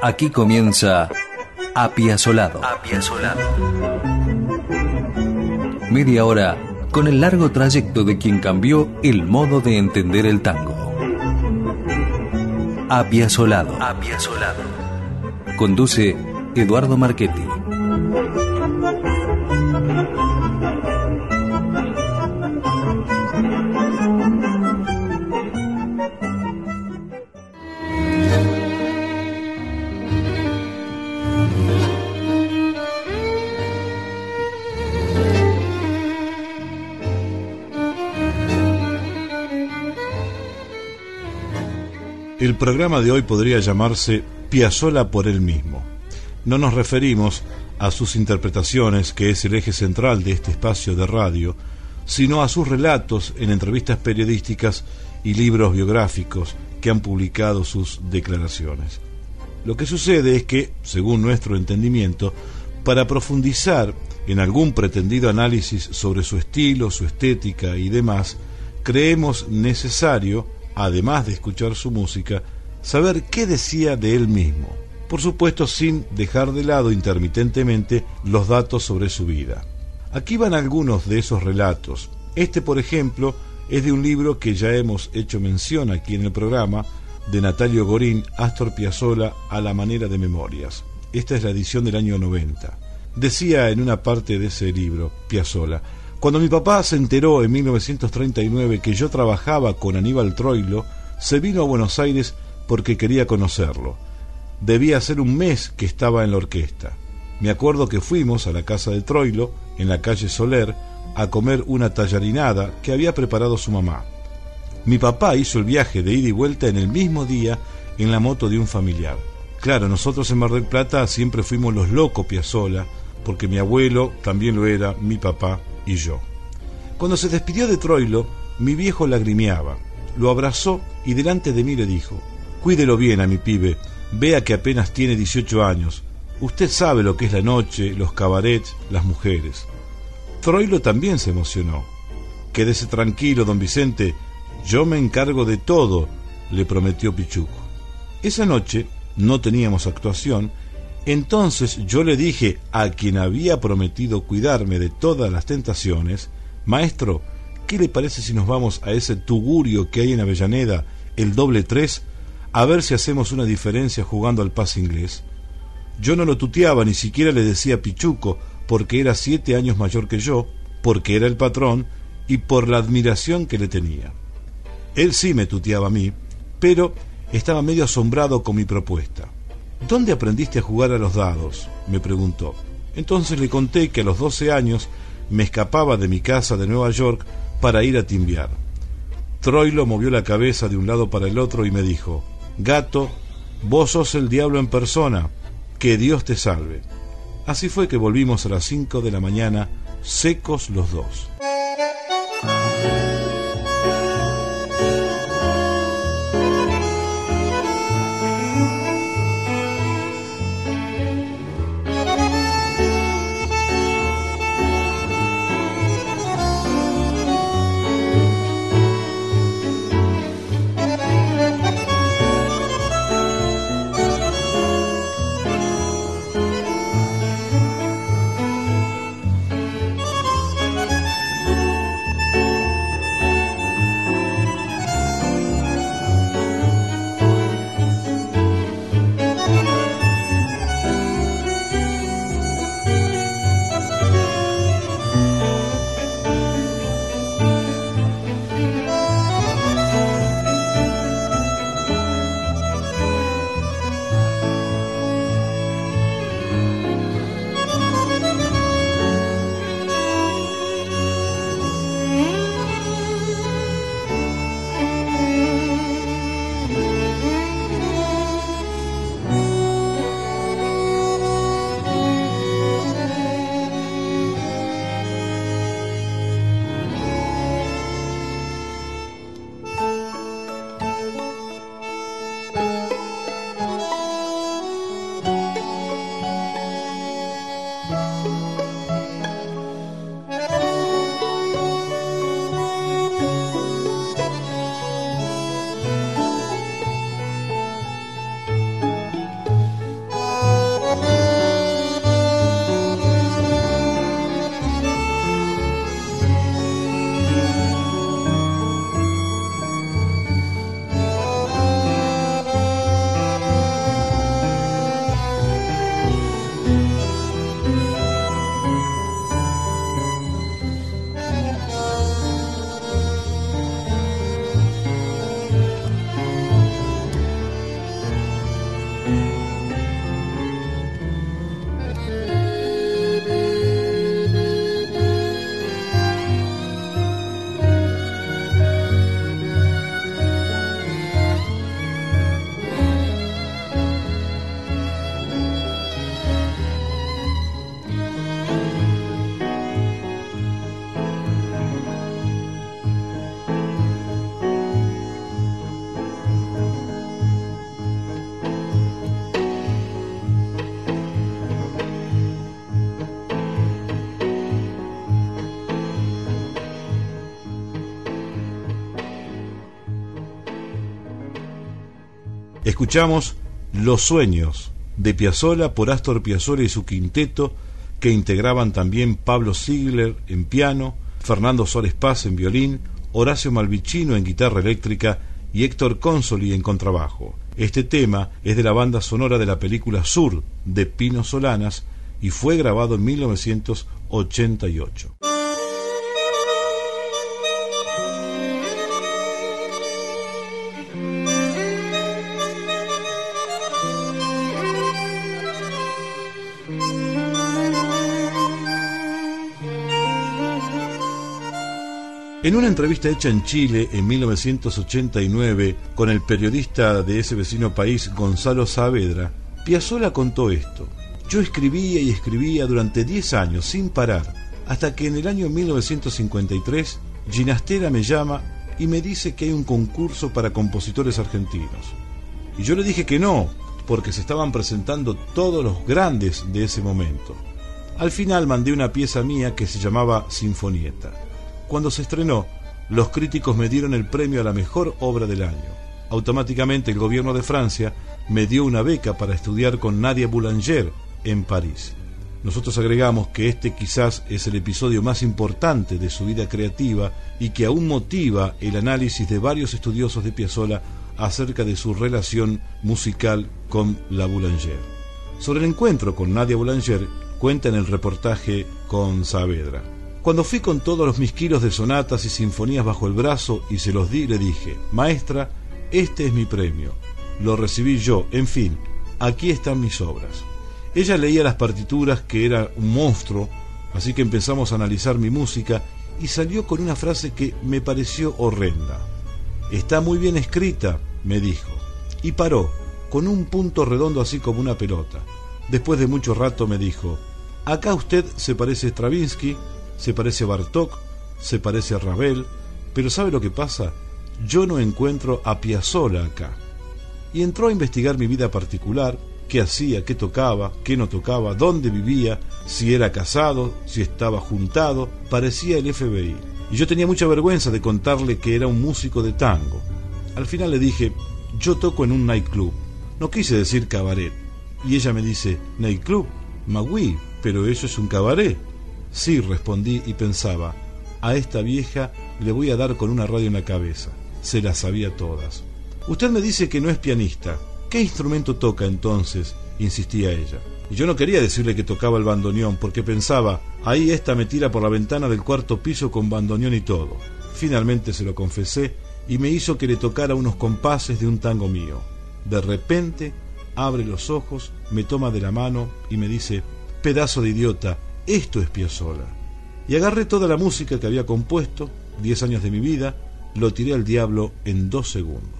Aquí comienza Apiazolado. Media hora con el largo trayecto de quien cambió el modo de entender el tango. Apiazolado. Apiazolado. Conduce Eduardo Marchetti. Programa de hoy podría llamarse Piazzola por él mismo. No nos referimos a sus interpretaciones, que es el eje central de este espacio de radio, sino a sus relatos en entrevistas periodísticas y libros biográficos que han publicado sus declaraciones. Lo que sucede es que, según nuestro entendimiento, para profundizar en algún pretendido análisis sobre su estilo, su estética y demás, creemos necesario además de escuchar su música, saber qué decía de él mismo, por supuesto sin dejar de lado intermitentemente los datos sobre su vida. Aquí van algunos de esos relatos. Este, por ejemplo, es de un libro que ya hemos hecho mención aquí en el programa, de Natalio Gorín, Astor Piazzolla, a la manera de memorias. Esta es la edición del año 90. Decía en una parte de ese libro, Piazzolla, cuando mi papá se enteró en 1939 que yo trabajaba con Aníbal Troilo, se vino a Buenos Aires porque quería conocerlo. Debía ser un mes que estaba en la orquesta. Me acuerdo que fuimos a la casa de Troilo, en la calle Soler, a comer una tallarinada que había preparado su mamá. Mi papá hizo el viaje de ida y vuelta en el mismo día en la moto de un familiar. Claro, nosotros en Mar del Plata siempre fuimos los locos Piazzola, porque mi abuelo también lo era, mi papá, y yo. Cuando se despidió de Troilo, mi viejo lagrimeaba, lo abrazó y delante de mí le dijo, Cuídelo bien a mi pibe, vea que apenas tiene 18 años, usted sabe lo que es la noche, los cabarets, las mujeres. Troilo también se emocionó. Quédese tranquilo, don Vicente, yo me encargo de todo, le prometió Pichuco. Esa noche no teníamos actuación entonces yo le dije a quien había prometido cuidarme de todas las tentaciones, Maestro, ¿qué le parece si nos vamos a ese tugurio que hay en Avellaneda, el doble tres, a ver si hacemos una diferencia jugando al pase inglés? Yo no lo tuteaba, ni siquiera le decía Pichuco, porque era siete años mayor que yo, porque era el patrón y por la admiración que le tenía. Él sí me tuteaba a mí, pero estaba medio asombrado con mi propuesta. ¿Dónde aprendiste a jugar a los dados? me preguntó. Entonces le conté que a los doce años me escapaba de mi casa de Nueva York para ir a timbiar. Troilo movió la cabeza de un lado para el otro y me dijo, Gato, vos sos el diablo en persona, que Dios te salve. Así fue que volvimos a las cinco de la mañana, secos los dos. Escuchamos Los Sueños de Piazzolla por Astor Piazzolla y su quinteto, que integraban también Pablo Ziegler en piano, Fernando Suárez Paz en violín, Horacio Malvicino en guitarra eléctrica y Héctor Consoli en contrabajo. Este tema es de la banda sonora de la película Sur de Pino Solanas y fue grabado en 1988. En una entrevista hecha en Chile en 1989 con el periodista de ese vecino país Gonzalo Saavedra, Piazzolla contó esto. Yo escribía y escribía durante 10 años sin parar, hasta que en el año 1953 Ginastera me llama y me dice que hay un concurso para compositores argentinos. Y yo le dije que no, porque se estaban presentando todos los grandes de ese momento. Al final mandé una pieza mía que se llamaba Sinfonieta. Cuando se estrenó, los críticos me dieron el premio a la mejor obra del año. Automáticamente el gobierno de Francia me dio una beca para estudiar con Nadia Boulanger en París. Nosotros agregamos que este quizás es el episodio más importante de su vida creativa y que aún motiva el análisis de varios estudiosos de Piazzolla acerca de su relación musical con la Boulanger. Sobre el encuentro con Nadia Boulanger cuenta en el reportaje con Saavedra. Cuando fui con todos mis kilos de sonatas y sinfonías bajo el brazo y se los di, le dije, Maestra, este es mi premio. Lo recibí yo, en fin, aquí están mis obras. Ella leía las partituras, que era un monstruo, así que empezamos a analizar mi música y salió con una frase que me pareció horrenda. Está muy bien escrita, me dijo, y paró, con un punto redondo así como una pelota. Después de mucho rato me dijo, acá usted se parece a Stravinsky, se parece a Bartok, se parece a Ravel, pero ¿sabe lo que pasa? Yo no encuentro a Piazzolla acá. Y entró a investigar mi vida particular, qué hacía, qué tocaba, qué no tocaba, dónde vivía, si era casado, si estaba juntado, parecía el FBI. Y yo tenía mucha vergüenza de contarle que era un músico de tango. Al final le dije, yo toco en un nightclub. No quise decir cabaret. Y ella me dice, nightclub, magui, pero eso es un cabaret. Sí, respondí y pensaba, a esta vieja le voy a dar con una radio en la cabeza. Se las sabía todas. Usted me dice que no es pianista. ¿Qué instrumento toca entonces? insistía ella. Y yo no quería decirle que tocaba el bandoneón, porque pensaba, ahí esta me tira por la ventana del cuarto piso con bandoneón y todo. Finalmente se lo confesé y me hizo que le tocara unos compases de un tango mío. De repente abre los ojos, me toma de la mano y me dice, pedazo de idiota, esto es Piazzolla. Y agarré toda la música que había compuesto, diez años de mi vida, lo tiré al diablo en dos segundos.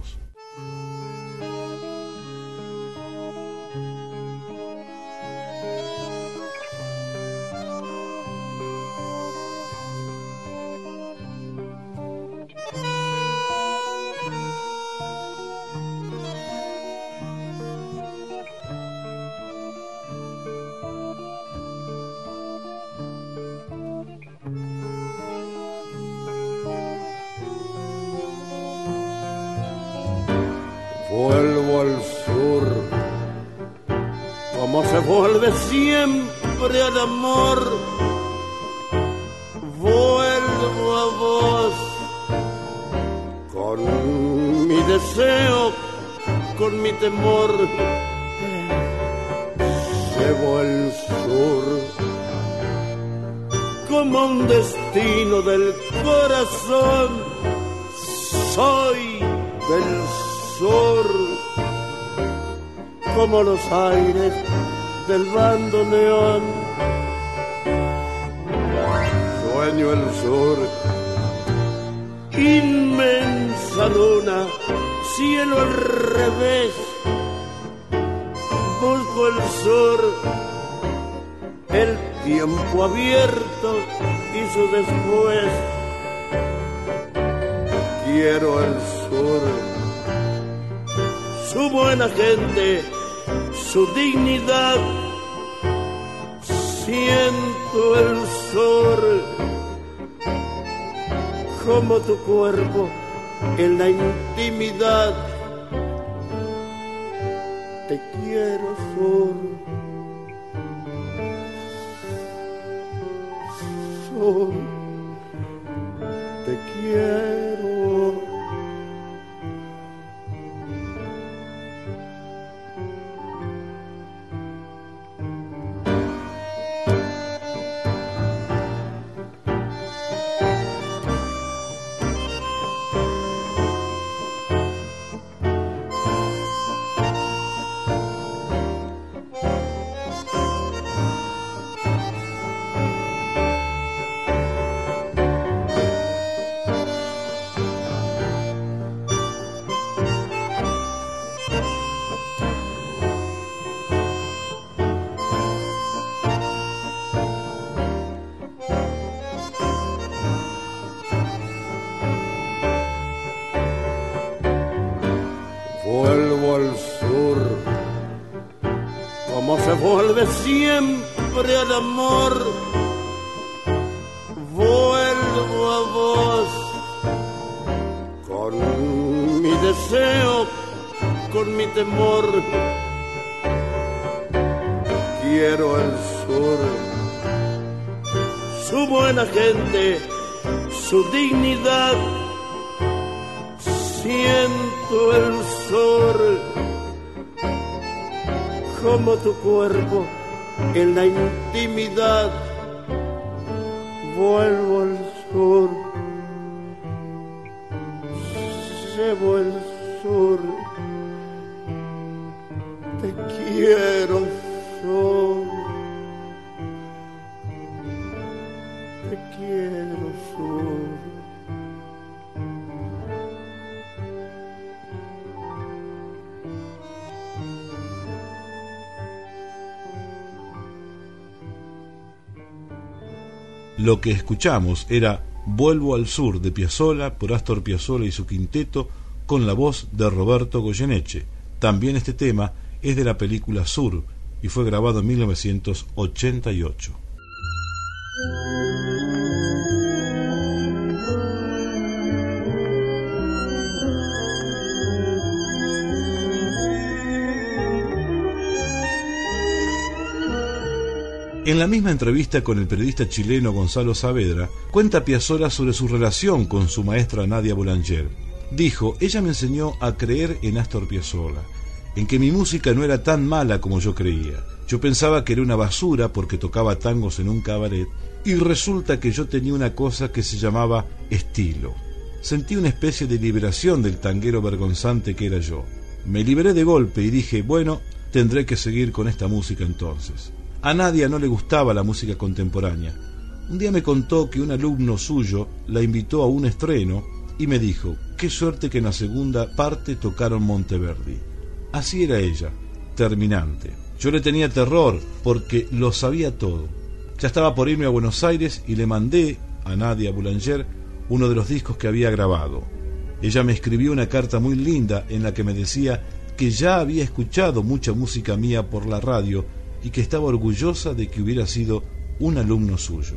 Vuelvo al sur, como se vuelve siempre al amor. Vuelvo a vos con mi deseo, con mi temor. Llevo al sur como un destino del corazón. Soy del sur aires del bandoneón. Sueño el sur, inmensa luna, cielo al revés. Busco el sur, el tiempo abierto y su después. Quiero el sur, su buena gente su dignidad. Siento el sol como tu cuerpo en la intimidad. te quiero sur. Sur, te quiero. Vuelve siempre al amor. Vuelvo a vos, con mi deseo, con mi temor. Quiero el sur, su buena gente, su dignidad siento el sol como tu cuerpo en la intimidad vuelvo al sur. Llevo el sur. Te quiero Lo que escuchamos era Vuelvo al Sur de Piazzolla por Astor Piazzolla y su quinteto con la voz de Roberto Goyeneche. También este tema es de la película Sur y fue grabado en 1988. En la misma entrevista con el periodista chileno Gonzalo Saavedra, cuenta Piazzolla sobre su relación con su maestra Nadia Boulanger. Dijo, ella me enseñó a creer en Astor Piazzolla, en que mi música no era tan mala como yo creía. Yo pensaba que era una basura porque tocaba tangos en un cabaret y resulta que yo tenía una cosa que se llamaba estilo. Sentí una especie de liberación del tanguero vergonzante que era yo. Me liberé de golpe y dije, bueno, tendré que seguir con esta música entonces. A Nadia no le gustaba la música contemporánea. Un día me contó que un alumno suyo la invitó a un estreno y me dijo, qué suerte que en la segunda parte tocaron Monteverdi. Así era ella, terminante. Yo le tenía terror porque lo sabía todo. Ya estaba por irme a Buenos Aires y le mandé a Nadia Boulanger uno de los discos que había grabado. Ella me escribió una carta muy linda en la que me decía que ya había escuchado mucha música mía por la radio y que estaba orgullosa de que hubiera sido un alumno suyo.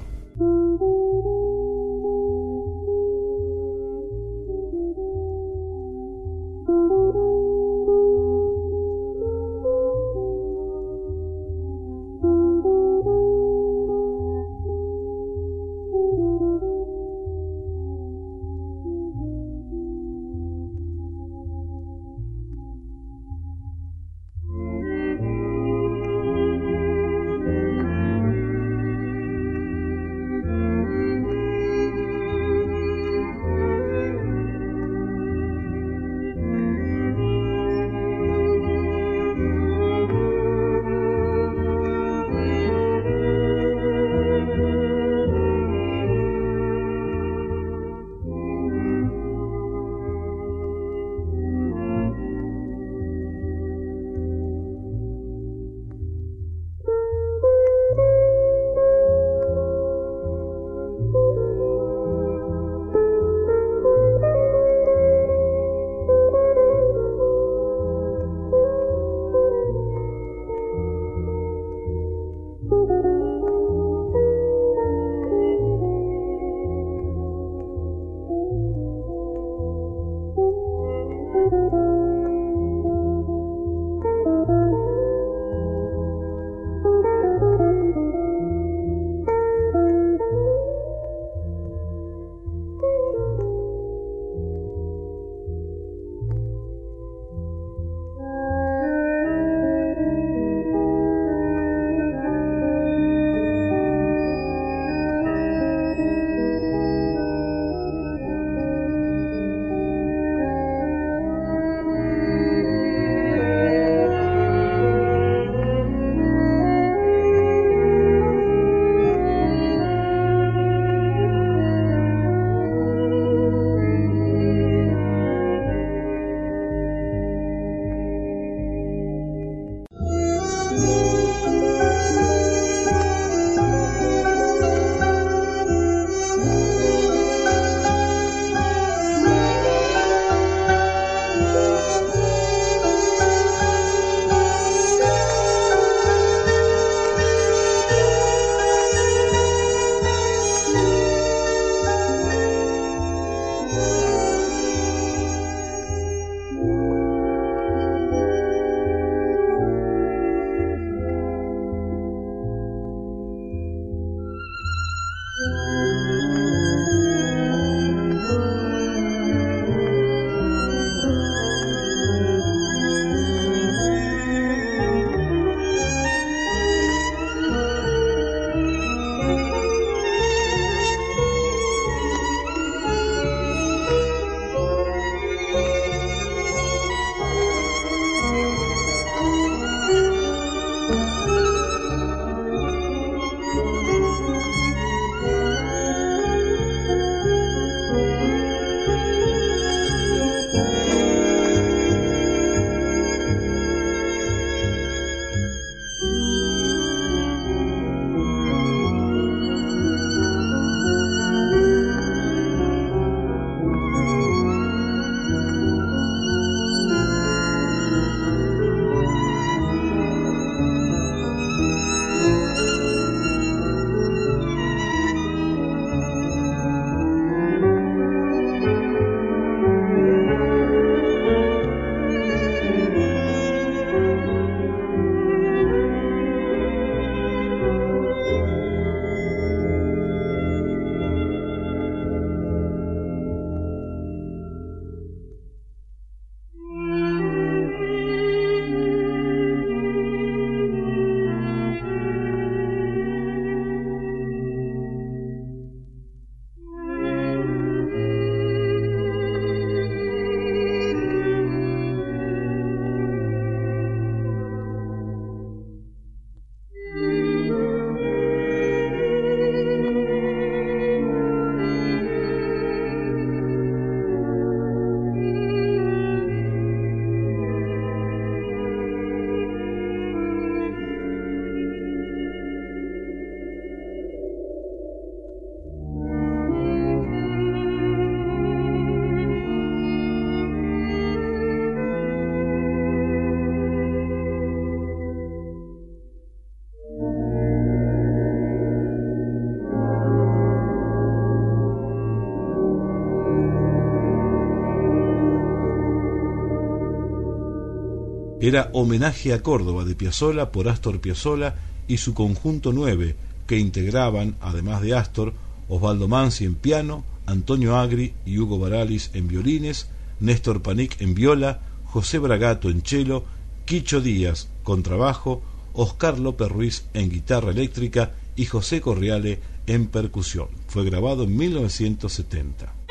Era homenaje a Córdoba de Piazzolla por Astor Piazzolla y su conjunto 9, que integraban, además de Astor, Osvaldo Mansi en piano, Antonio Agri y Hugo Baralis en violines, Néstor Panic en viola, José Bragato en cello, Quicho Díaz contrabajo, Oscar López Ruiz en guitarra eléctrica y José Corriale en percusión. Fue grabado en 1970.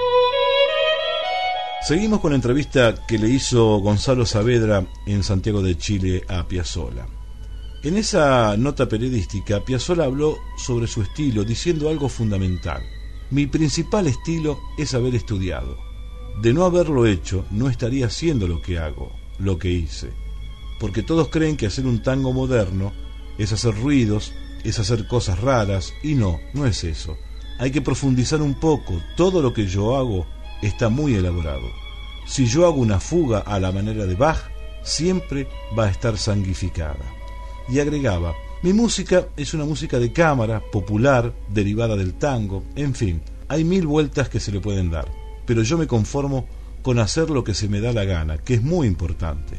Seguimos con la entrevista que le hizo Gonzalo Saavedra en Santiago de Chile a Piazzolla. En esa nota periodística, Piazzolla habló sobre su estilo diciendo algo fundamental. Mi principal estilo es haber estudiado. De no haberlo hecho, no estaría haciendo lo que hago, lo que hice. Porque todos creen que hacer un tango moderno es hacer ruidos, es hacer cosas raras, y no, no es eso. Hay que profundizar un poco. Todo lo que yo hago está muy elaborado. Si yo hago una fuga a la manera de Bach, siempre va a estar sanguificada. Y agregaba, mi música es una música de cámara, popular, derivada del tango, en fin, hay mil vueltas que se le pueden dar, pero yo me conformo con hacer lo que se me da la gana, que es muy importante.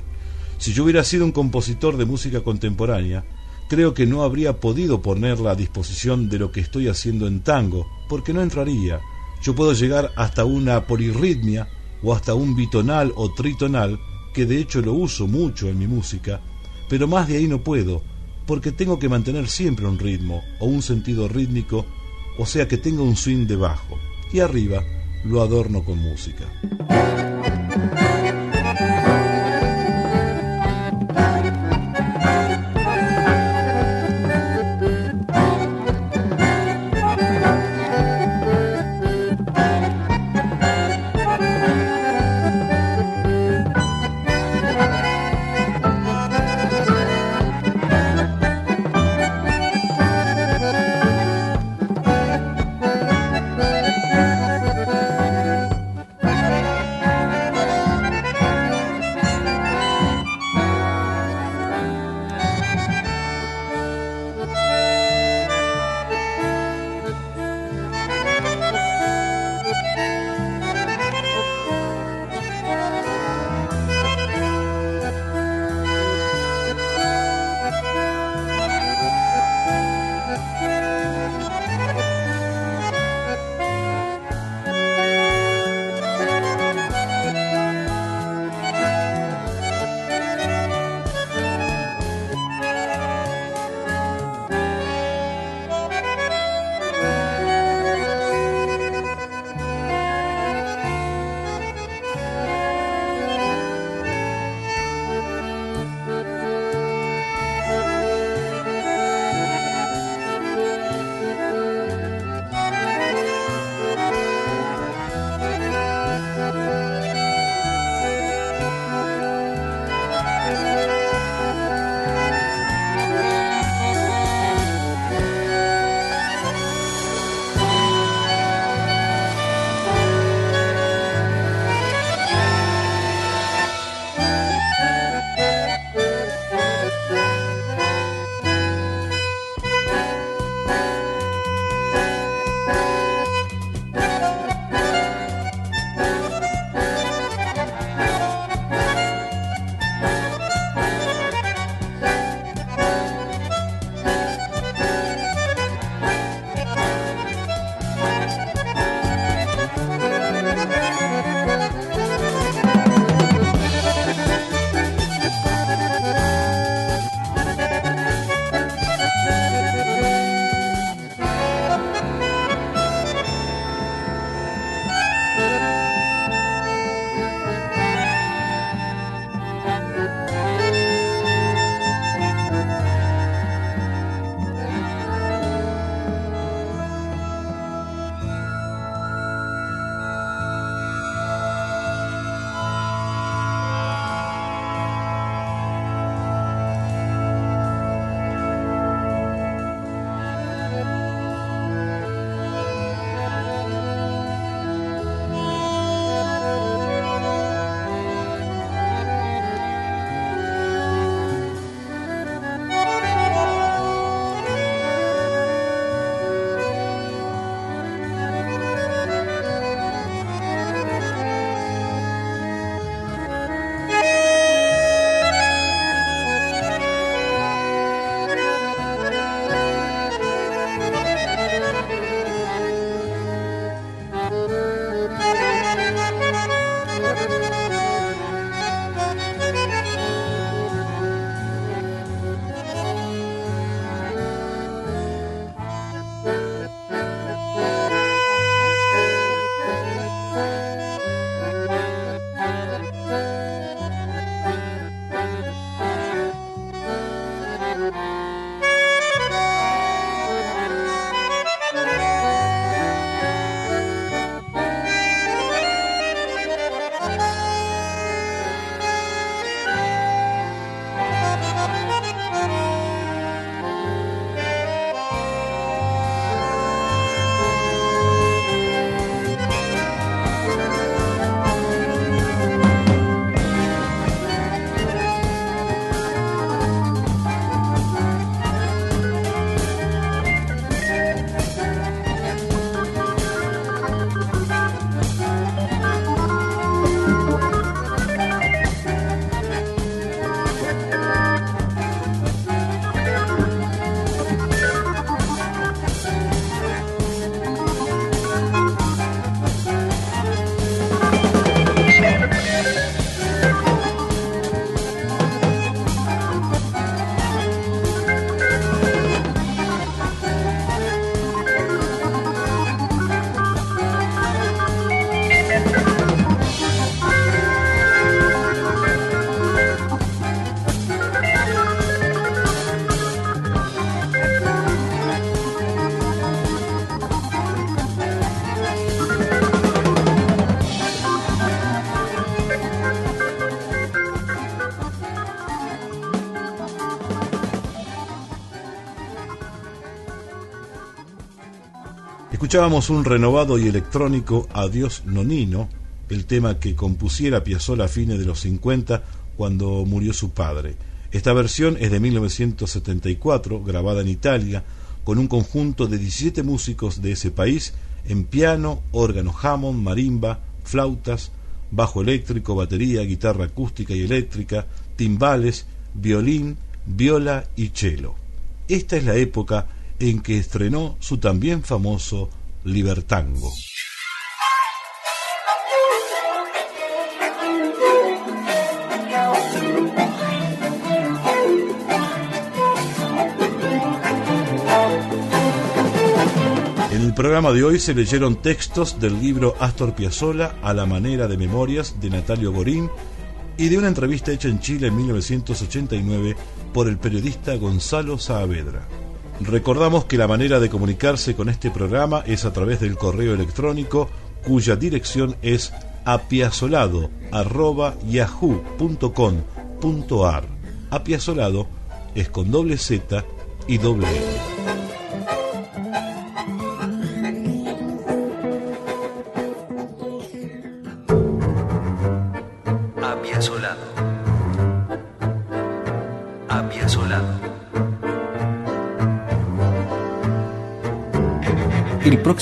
Si yo hubiera sido un compositor de música contemporánea, creo que no habría podido ponerla a disposición de lo que estoy haciendo en tango, porque no entraría. Yo puedo llegar hasta una polirritmia o hasta un bitonal o tritonal, que de hecho lo uso mucho en mi música, pero más de ahí no puedo, porque tengo que mantener siempre un ritmo o un sentido rítmico, o sea que tenga un swing debajo, y arriba lo adorno con música. Escuchábamos un renovado y electrónico Adiós Nonino, el tema que compusiera Piazzolla a fines de los 50 cuando murió su padre. Esta versión es de 1974, grabada en Italia, con un conjunto de 17 músicos de ese país en piano, órgano Hammond, marimba, flautas, bajo eléctrico, batería, guitarra acústica y eléctrica, timbales, violín, viola y cello. Esta es la época en que estrenó su también famoso Libertango. En el programa de hoy se leyeron textos del libro Astor Piazzolla a la manera de memorias de Natalio Gorín y de una entrevista hecha en Chile en 1989 por el periodista Gonzalo Saavedra. Recordamos que la manera de comunicarse con este programa es a través del correo electrónico cuya dirección es apiazolado.yahoo.com.ar. Apiazolado es con doble Z y doble L.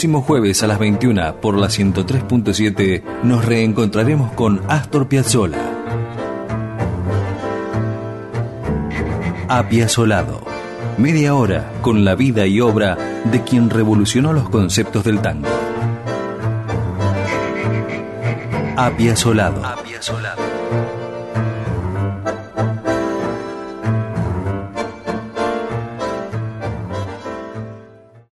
próximo jueves a las 21 por la 103.7 nos reencontraremos con Astor Piazzolla. Apiazolado. Media hora con la vida y obra de quien revolucionó los conceptos del tango. Apiazolado. Apiazolado.